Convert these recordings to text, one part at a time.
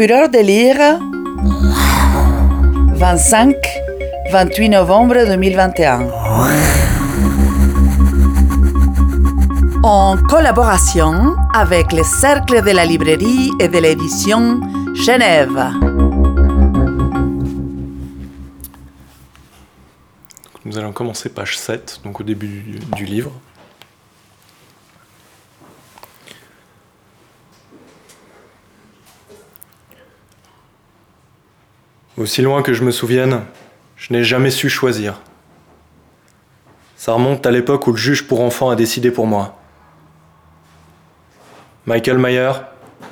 Fureur de lire 25-28 novembre 2021. En collaboration avec le Cercle de la librairie et de l'édition Genève. Nous allons commencer page 7, donc au début du livre. Aussi loin que je me souvienne, je n'ai jamais su choisir. Ça remonte à l'époque où le juge pour enfants a décidé pour moi. Michael Mayer,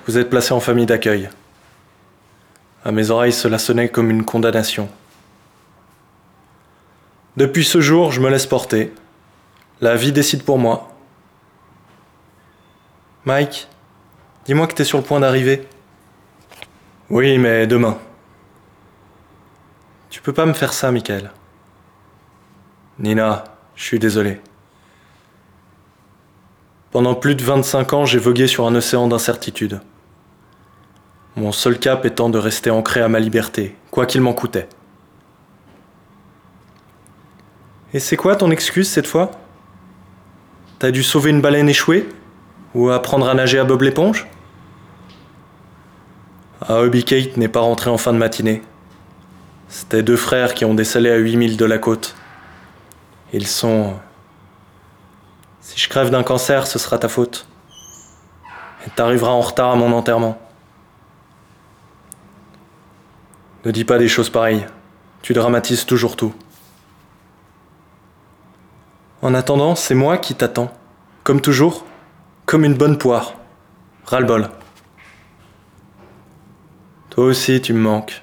vous êtes placé en famille d'accueil. À mes oreilles, cela sonnait comme une condamnation. Depuis ce jour, je me laisse porter. La vie décide pour moi. Mike, dis-moi que t'es sur le point d'arriver. Oui, mais demain. Tu peux pas me faire ça, Michael. Nina, je suis désolé. Pendant plus de 25 ans, j'ai vogué sur un océan d'incertitude. Mon seul cap étant de rester ancré à ma liberté, quoi qu'il m'en coûtait. Et c'est quoi ton excuse cette fois? T'as dû sauver une baleine échouée? Ou apprendre à nager à Bob l'éponge? Ah, Hobby Kate n'est pas rentré en fin de matinée. C'était deux frères qui ont décelé à 8000 de la côte. Ils sont... Si je crève d'un cancer, ce sera ta faute. Et t'arriveras en retard à mon enterrement. Ne dis pas des choses pareilles. Tu dramatises toujours tout. En attendant, c'est moi qui t'attends. Comme toujours, comme une bonne poire. Ras-le-bol. Toi aussi, tu me manques.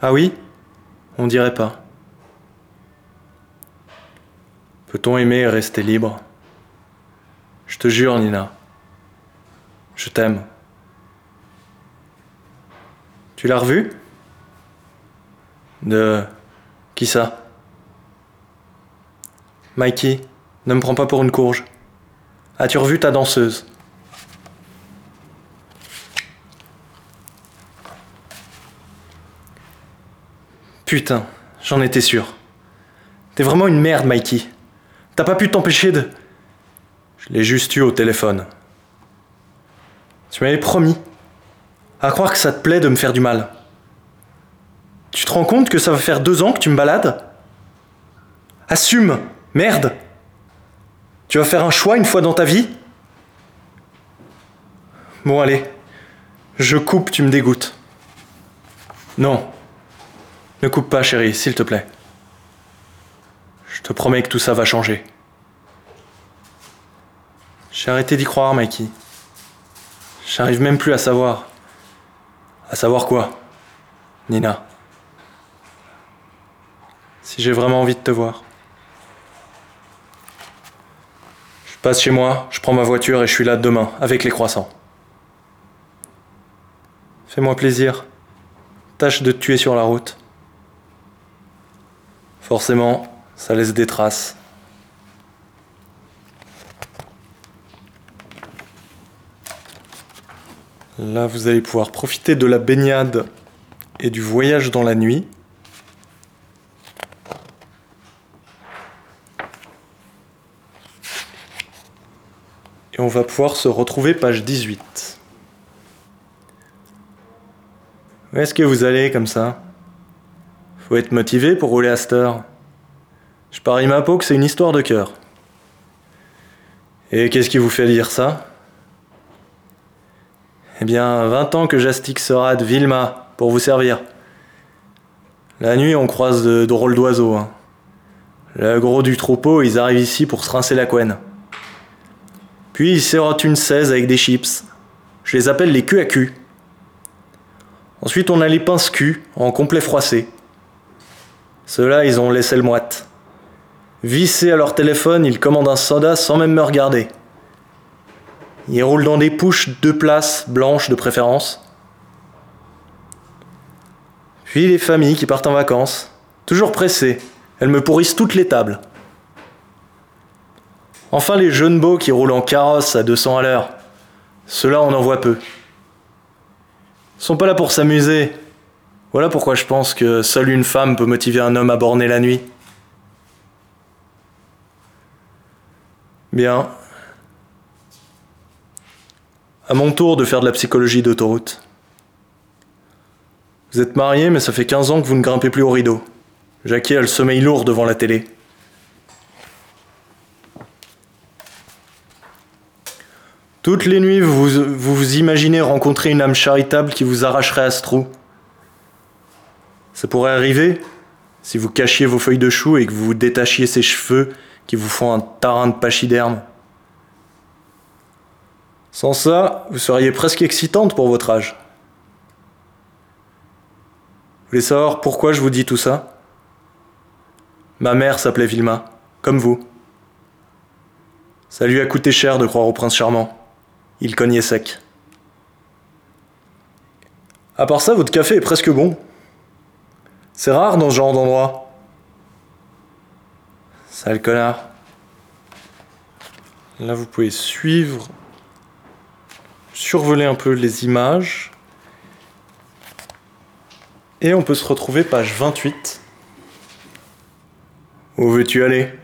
Ah oui? On dirait pas. Peut-on aimer et rester libre? Je te jure, Nina. Je t'aime. Tu l'as revu? De... Qui ça? Mikey, ne me prends pas pour une courge. As-tu revu ta danseuse? Putain, j'en étais sûr. T'es vraiment une merde, Mikey. T'as pas pu t'empêcher de... Je l'ai juste eu au téléphone. Tu m'avais promis. À croire que ça te plaît de me faire du mal. Tu te rends compte que ça va faire deux ans que tu me balades? Assume Merde Tu vas faire un choix une fois dans ta vie? Bon allez, je coupe, tu me dégoûtes. Non, ne coupe pas chérie, s'il te plaît. Je te promets que tout ça va changer. J'ai arrêté d'y croire, Mikey. J'arrive même plus à savoir. À savoir quoi Nina? Si j'ai vraiment envie de te voir. Je passe chez moi, je prends ma voiture et je suis là demain, avec les croissants. Fais-moi plaisir. Tâche de te tuer sur la route. Forcément, ça laisse des traces. Là, vous allez pouvoir profiter de la baignade et du voyage dans la nuit. Et on va pouvoir se retrouver page 18. Où est-ce que vous allez comme ça? Faut être motivé pour rouler à cette heure. Je parie ma peau que c'est une histoire de cœur. Et qu'est-ce qui vous fait dire ça? Eh bien, 20 ans que j'astique ce rat de Vilma pour vous servir. La nuit, on croise de drôles d'oiseaux. hein. Le gros du troupeau, ils arrivent ici pour se rincer la couenne. Puis ils serrotent une 16 avec des chips. Je les appelle les culs à cul. Ensuite, on a les pinces cul en complet froissé. Ceux-là, ils ont laissé le moite. Vissés à leur téléphone, ils commandent un soda sans même me regarder. Ils roulent dans des pouches deux places, blanches de préférence. Puis les familles qui partent en vacances, toujours pressées, elles me pourrissent toutes les tables. Enfin les jeunes beaux qui roulent en carrosse à 200 à l'heure. Ceux-là, on en voit peu. sont pas là pour s'amuser. Voilà pourquoi je pense que seule une femme peut motiver un homme à borner la nuit. Bien. À mon tour de faire de la psychologie d'autoroute. Vous êtes marié, mais ça fait 15 ans que vous ne grimpez plus au rideau. Jackie a le sommeil lourd devant la télé. Toutes les nuits, vous, vous vous imaginez rencontrer une âme charitable qui vous arracherait à ce trou. Ça pourrait arriver si vous cachiez vos feuilles de chou et que vous détachiez ses cheveux qui vous font un tarin de pachyderme. Sans ça, vous seriez presque excitante pour votre âge. Vous voulez savoir pourquoi je vous dis tout ça? Ma mère s'appelait Vilma, comme vous. Ça lui a coûté cher de croire au prince charmant. Il cognait sec. À part ça, votre café est presque bon. C'est rare dans ce genre d'endroit. Sale connard. Là, vous pouvez suivre, survoler un peu les images. Et on peut se retrouver page 28. Où veux-tu aller?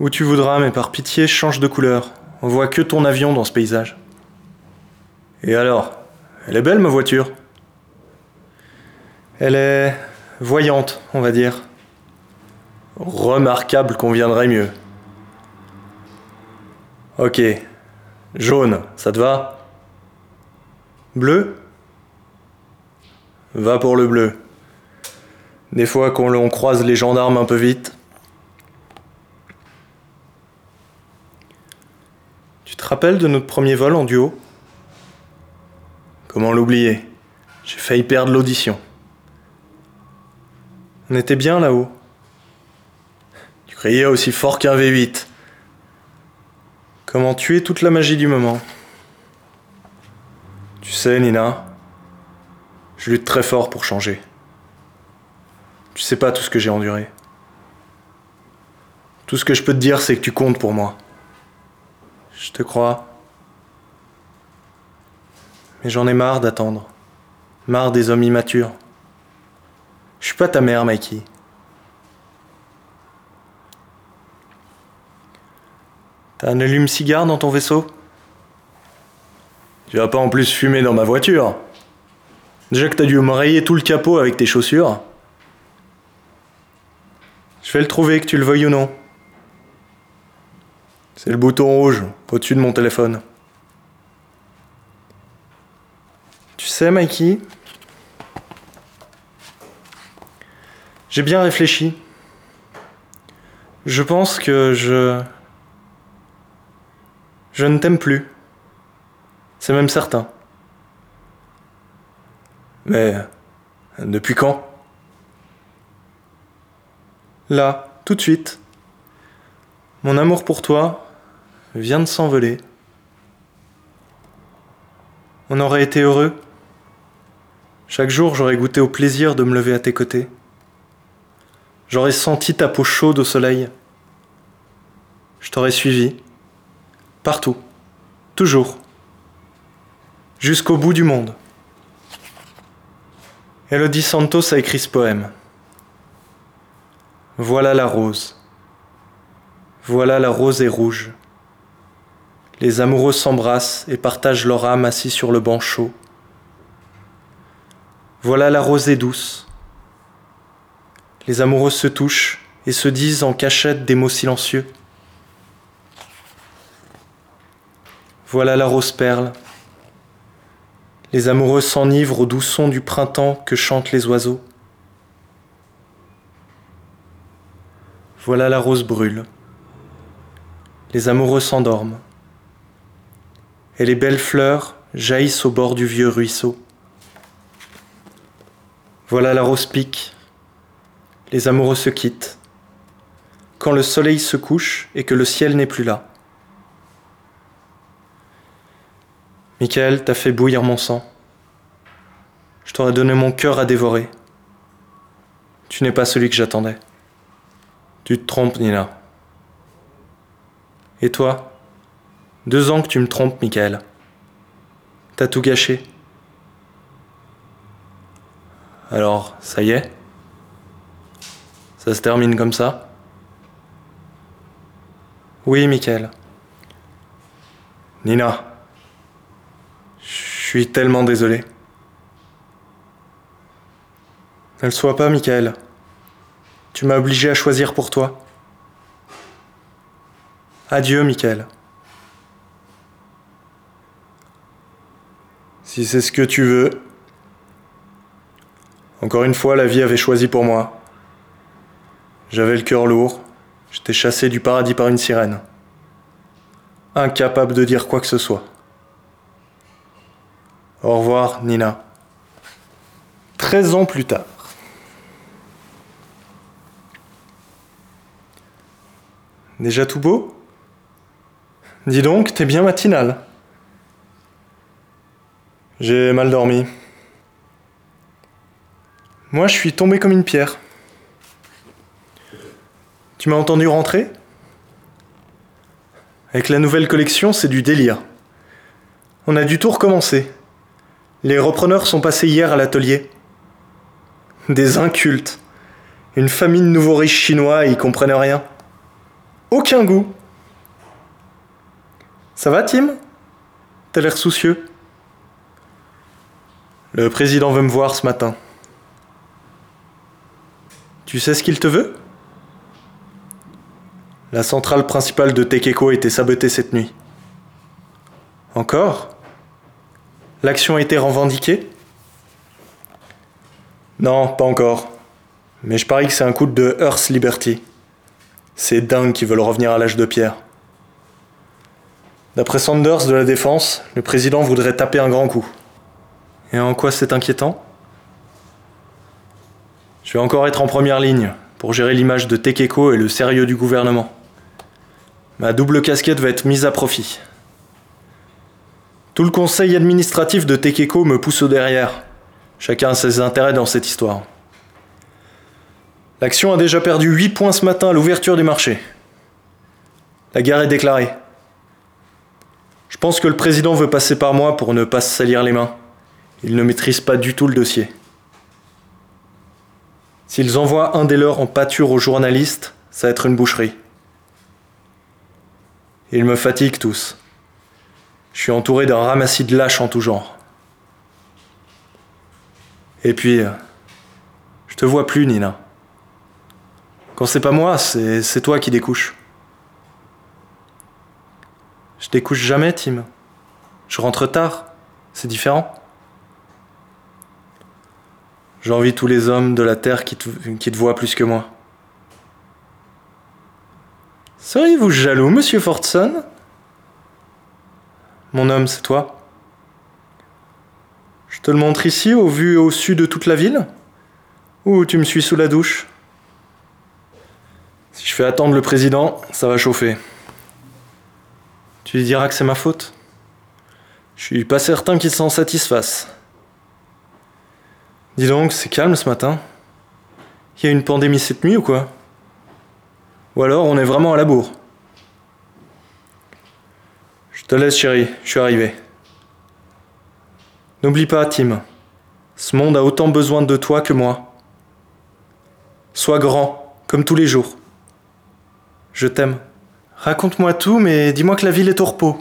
Où tu voudras, mais par pitié, change de couleur. On voit que ton avion dans ce paysage. Et alors? Elle est belle ma voiture Elle est voyante, on va dire. Remarquable conviendrait mieux. Ok. Jaune, ça te va? Bleu? Va pour le bleu. Des fois qu'on croise les gendarmes un peu vite. Tu te rappelles de notre premier vol en duo? Comment l'oublier? J'ai failli perdre l'audition. On était bien là-haut. Tu criais aussi fort qu'un V8. Comment tuer toute la magie du moment? Tu sais, Nina, je lutte très fort pour changer. Tu sais pas tout ce que j'ai enduré. Tout ce que je peux te dire, c'est que tu comptes pour moi. Je te crois. Mais j'en ai marre d'attendre. Marre des hommes immatures. Je suis pas ta mère, Mikey. T'as un allume-cigare dans ton vaisseau? Tu vas pas en plus fumer dans ma voiture Déjà que t'as dû me rayer tout le capot avec tes chaussures. Je vais le trouver, que tu le veuilles ou non. C'est le bouton rouge au-dessus de mon téléphone. Tu sais, Mikey, j'ai bien réfléchi. Je pense que je... Je ne t'aime plus. C'est même certain. Mais depuis quand? Là, tout de suite. Mon amour pour toi vient de s'envoler. On aurait été heureux. Chaque jour, j'aurais goûté au plaisir de me lever à tes côtés. J'aurais senti ta peau chaude au soleil. Je t'aurais suivi. Partout. Toujours. Jusqu'au bout du monde. Elodie Santos a écrit ce poème. Voilà la rose. Voilà la rose est rouge. Les amoureux s'embrassent et partagent leur âme assis sur le banc chaud. Voilà la rosée douce. Les amoureux se touchent et se disent en cachette des mots silencieux. Voilà la rose perle. Les amoureux s'enivrent au doux son du printemps que chantent les oiseaux. Voilà la rose brûle. Les amoureux s'endorment. Et les belles fleurs jaillissent au bord du vieux ruisseau. Voilà la rose pique. Les amoureux se quittent. Quand le soleil se couche et que le ciel n'est plus là. Michael, t'as fait bouillir mon sang. Je t'aurais donné mon cœur à dévorer. Tu n'es pas celui que j'attendais. Tu te trompes, Nina. Et toi? Deux ans que tu me trompes, Michael. T'as tout gâché. Alors, ça y est? Ça se termine comme ça Oui, Michael. Nina. Je suis tellement désolé. Ne le sois pas, Michael. Tu m'as obligé à choisir pour toi. Adieu, Michael. Si c'est ce que tu veux. Encore une fois, la vie avait choisi pour moi. J'avais le cœur lourd. J'étais chassé du paradis par une sirène. Incapable de dire quoi que ce soit. Au revoir, Nina. 13 ans plus tard. Déjà tout beau? Dis donc, t'es bien matinal. J'ai mal dormi. Moi, je suis tombé comme une pierre. Tu m'as entendu rentrer? Avec la nouvelle collection, c'est du délire. On a du tout recommencer. Les repreneurs sont passés hier à l'atelier. Des incultes. Une famille de nouveaux riches chinois, ils comprennent rien. Aucun goût. Ça va, Tim? T'as l'air soucieux? Le président veut me voir ce matin. Tu sais ce qu'il te veut? La centrale principale de Tekeko a été sabotée cette nuit. Encore? L'action a été revendiquée? Non, pas encore. Mais je parie que c'est un coup de Earth Liberty. C'est dingue qu'ils veulent revenir à l'âge de pierre. D'après Sanders de la Défense, le président voudrait taper un grand coup. Et en quoi c'est inquiétant? Je vais encore être en première ligne pour gérer l'image de Tekeko et le sérieux du gouvernement. Ma double casquette va être mise à profit. Tout le conseil administratif de Tekeko me pousse au derrière. Chacun a ses intérêts dans cette histoire. L'action a déjà perdu 8 points ce matin à l'ouverture du marché. La guerre est déclarée. Je pense que le président veut passer par moi pour ne pas se salir les mains. Ils ne maîtrisent pas du tout le dossier. S'ils envoient un des leurs en pâture aux journalistes, ça va être une boucherie. Ils me fatiguent tous. Je suis entouré d'un ramassis de lâches en tout genre. Et puis, je te vois plus, Nina. Quand c'est pas moi, c'est toi qui découches. Je découche jamais, Tim. Je rentre tard. C'est différent. J'envie tous les hommes de la terre qui te, qui te voient plus que moi. Seriez-vous jaloux, monsieur Fordson Mon homme, c'est toi. Je te le montre ici, au vu au sud de toute la ville? Ou tu me suis sous la douche? Si je fais attendre le président, ça va chauffer. Tu lui diras que c'est ma faute? Je suis pas certain qu'il s'en satisfasse. Dis donc, c'est calme ce matin. Il y a une pandémie cette nuit ou quoi? Ou alors on est vraiment à la bourre Je te laisse chérie, je suis arrivé. N'oublie pas, Tim, ce monde a autant besoin de toi que moi. Sois grand, comme tous les jours. Je t'aime. Raconte-moi tout, mais dis-moi que la ville est au repos.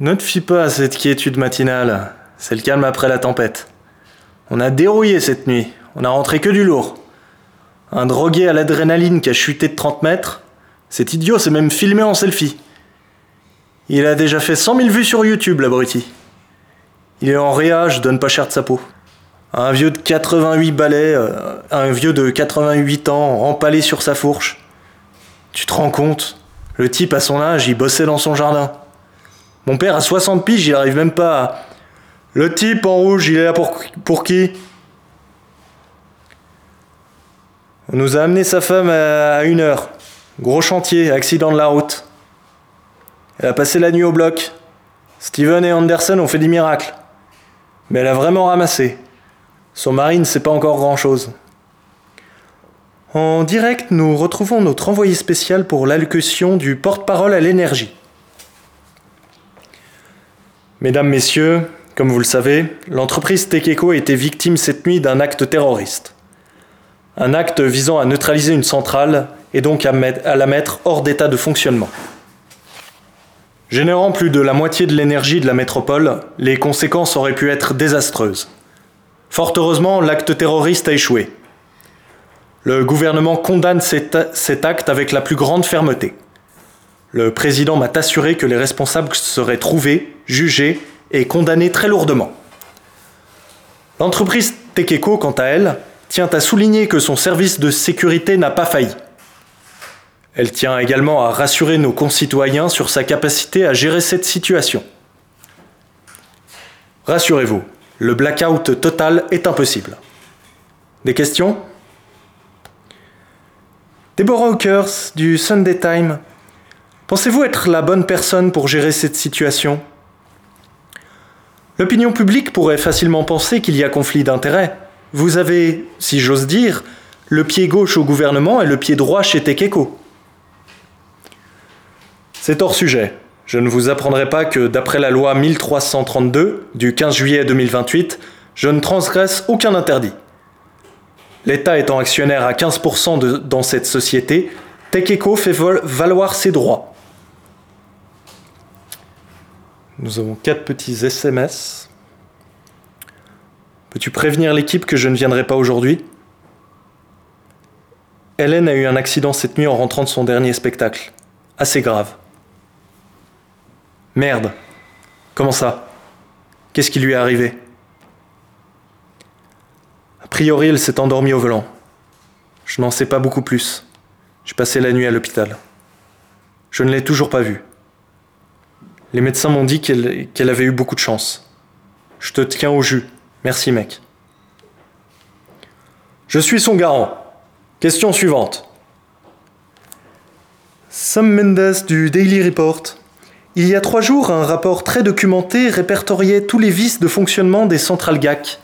Ne te fie pas à cette quiétude matinale. C'est le calme après la tempête. On a dérouillé cette nuit. On a rentré que du lourd. Un drogué à l'adrénaline qui a chuté de 30 mètres. Cet idiot s'est même filmé en selfie. Il a déjà fait 100 000 vues sur YouTube, l'abruti. Il est en réa, je donne pas cher de sa peau. Un vieux de 88 balais, euh, un vieux de 88 ans, empalé sur sa fourche. Tu te rends compte? Le type à son âge, il bossait dans son jardin. Mon père a 60 piges, il arrive même pas à le type en rouge, il est là pour qui? On nous a amené sa femme à une heure. Gros chantier, accident de la route. Elle a passé la nuit au bloc. Steven et Anderson ont fait des miracles. Mais elle a vraiment ramassé. Son mari ne sait pas encore grand-chose. En direct, nous retrouvons notre envoyé spécial pour l'allocution du porte-parole à l'énergie. Mesdames, Messieurs, comme vous le savez, l'entreprise Tekeko a été victime cette nuit d'un acte terroriste. Un acte visant à neutraliser une centrale et donc à, la mettre hors d'état de fonctionnement. Générant plus de la moitié de l'énergie de la métropole, les conséquences auraient pu être désastreuses. Fort heureusement, l'acte terroriste a échoué. Le gouvernement condamne cet, acte avec la plus grande fermeté. Le président m'a assuré que les responsables seraient trouvés, jugés et condamnés très lourdement. L'entreprise Tekeko, quant à elle, tient à souligner que son service de sécurité n'a pas failli. Elle tient également à rassurer nos concitoyens sur sa capacité à gérer cette situation. Rassurez-vous, le blackout total est impossible. Des questions? Deborah Hawkers du Sunday Time. Pensez-vous être la bonne personne pour gérer cette situation? L'opinion publique pourrait facilement penser qu'il y a conflit d'intérêts. Vous avez, si j'ose dire, le pied gauche au gouvernement et le pied droit chez Tekeko. C'est hors sujet. Je ne vous apprendrai pas que d'après la loi 1332 du 15 juillet 2028, je ne transgresse aucun interdit. L'État étant actionnaire à 15% dans cette société, Tekeko fait valoir ses droits. Nous avons quatre petits SMS. Peux-tu prévenir l'équipe que je ne viendrai pas aujourd'hui? Hélène a eu un accident cette nuit en rentrant de son dernier spectacle. Assez grave. Merde. Comment ça? Qu'est-ce qui lui est arrivé? Priori, elle s'est endormie au volant. Je n'en sais pas beaucoup plus. J'ai passé la nuit à l'hôpital. Je ne l'ai toujours pas vue. Les médecins m'ont dit qu'elle avait eu beaucoup de chance. Je te tiens au jus. Merci, mec. Je suis son garant. Question suivante. Sam Mendes du Daily Report. Il y a trois jours, un rapport très documenté répertoriait tous les vices de fonctionnement des centrales GAC.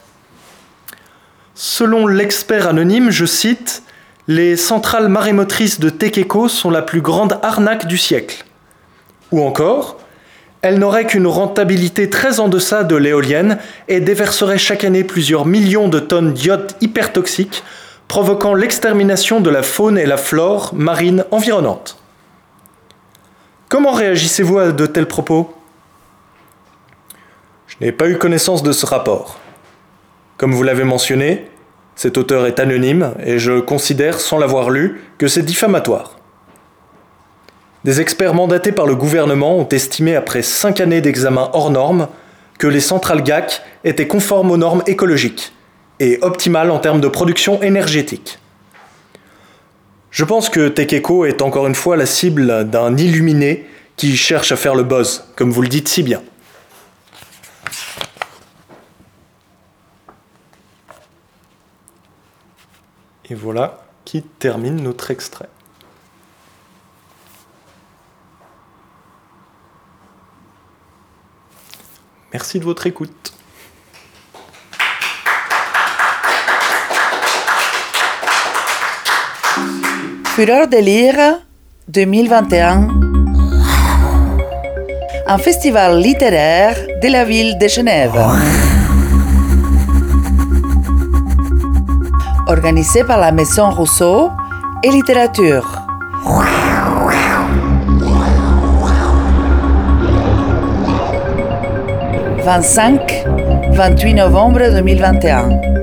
Selon l'expert anonyme, je cite, Les centrales marémotrices de Tekeko sont la plus grande arnaque du siècle. Ou encore, elles n'auraient qu'une rentabilité très en deçà de l'éolienne et déverseraient chaque année plusieurs millions de tonnes d'iode hypertoxiques, provoquant l'extermination de la faune et la flore marine environnante. Comment réagissez-vous à de tels propos? Je n'ai pas eu connaissance de ce rapport. Comme vous l'avez mentionné, cet auteur est anonyme et je considère, sans l'avoir lu, que c'est diffamatoire. Des experts mandatés par le gouvernement ont estimé, après cinq années d'examen hors normes, que les centrales GAC étaient conformes aux normes écologiques et optimales en termes de production énergétique. Je pense que Tekeko est encore une fois la cible d'un illuminé qui cherche à faire le buzz, comme vous le dites si bien. Et voilà qui termine notre extrait. Merci de votre écoute. Fureur de lire 2021. Un festival littéraire de la ville de Genève. organisé par la Maison Rousseau et Littérature. « 25-28 novembre 2021.